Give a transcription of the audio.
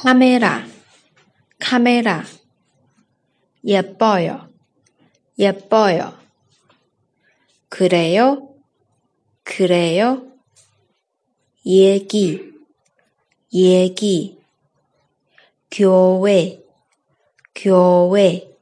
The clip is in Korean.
카메라, 카메라. 예뻐요, 예뻐요. 그래요, 그래요. 얘기, 얘기. 교회, 교회.